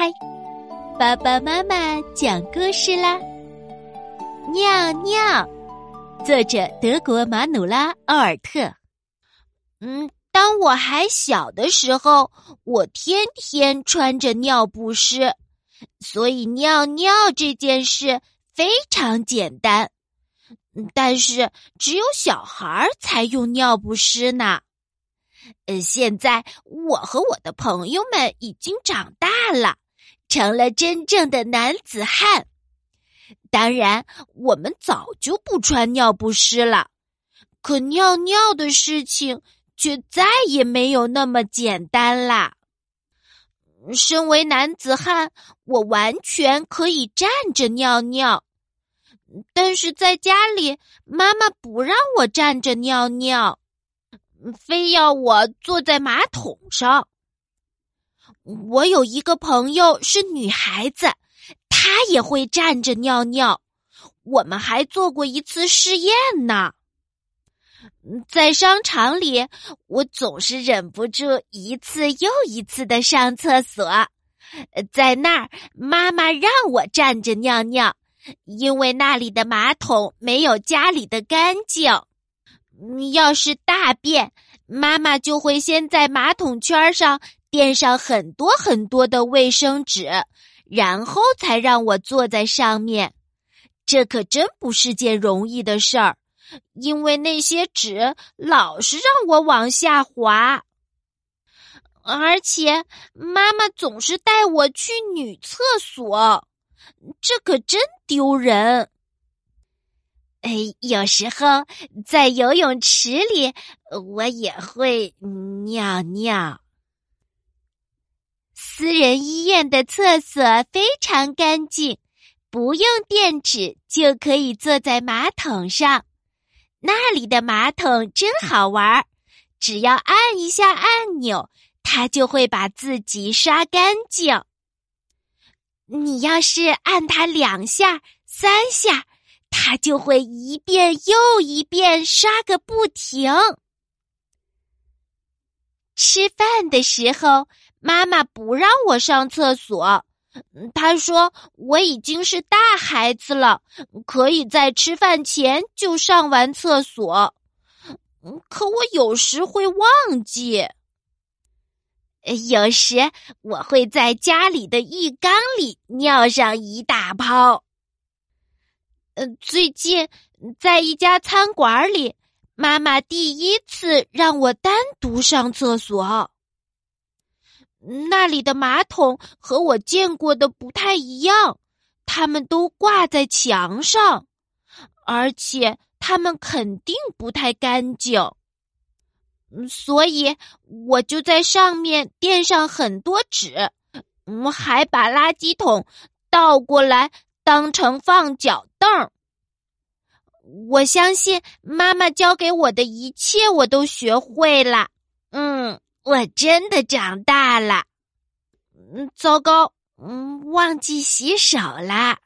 开，爸爸妈妈讲故事啦。尿尿，作者德国马努拉·奥尔特。嗯，当我还小的时候，我天天穿着尿不湿，所以尿尿这件事非常简单。但是只有小孩才用尿不湿呢。呃，现在我和我的朋友们已经长大了，成了真正的男子汉。当然，我们早就不穿尿不湿了。可尿尿的事情却再也没有那么简单啦。身为男子汉，我完全可以站着尿尿，但是在家里，妈妈不让我站着尿尿。非要我坐在马桶上。我有一个朋友是女孩子，她也会站着尿尿。我们还做过一次试验呢。在商场里，我总是忍不住一次又一次的上厕所。在那儿，妈妈让我站着尿尿，因为那里的马桶没有家里的干净。要是大便，妈妈就会先在马桶圈上垫上很多很多的卫生纸，然后才让我坐在上面。这可真不是件容易的事儿，因为那些纸老是让我往下滑，而且妈妈总是带我去女厕所，这可真丢人。哎，有时候在游泳池里，我也会尿尿。私人医院的厕所非常干净，不用垫纸就可以坐在马桶上。那里的马桶真好玩，只要按一下按钮，它就会把自己刷干净。你要是按它两下、三下。它就会一遍又一遍刷个不停。吃饭的时候，妈妈不让我上厕所，她说我已经是大孩子了，可以在吃饭前就上完厕所。可我有时会忘记，有时我会在家里的浴缸里尿上一大泡。呃最近在一家餐馆里，妈妈第一次让我单独上厕所。那里的马桶和我见过的不太一样，它们都挂在墙上，而且它们肯定不太干净。所以我就在上面垫上很多纸，嗯，还把垃圾桶倒过来当成放脚。凳，我相信妈妈教给我的一切，我都学会了。嗯，我真的长大了。嗯，糟糕，嗯，忘记洗手了。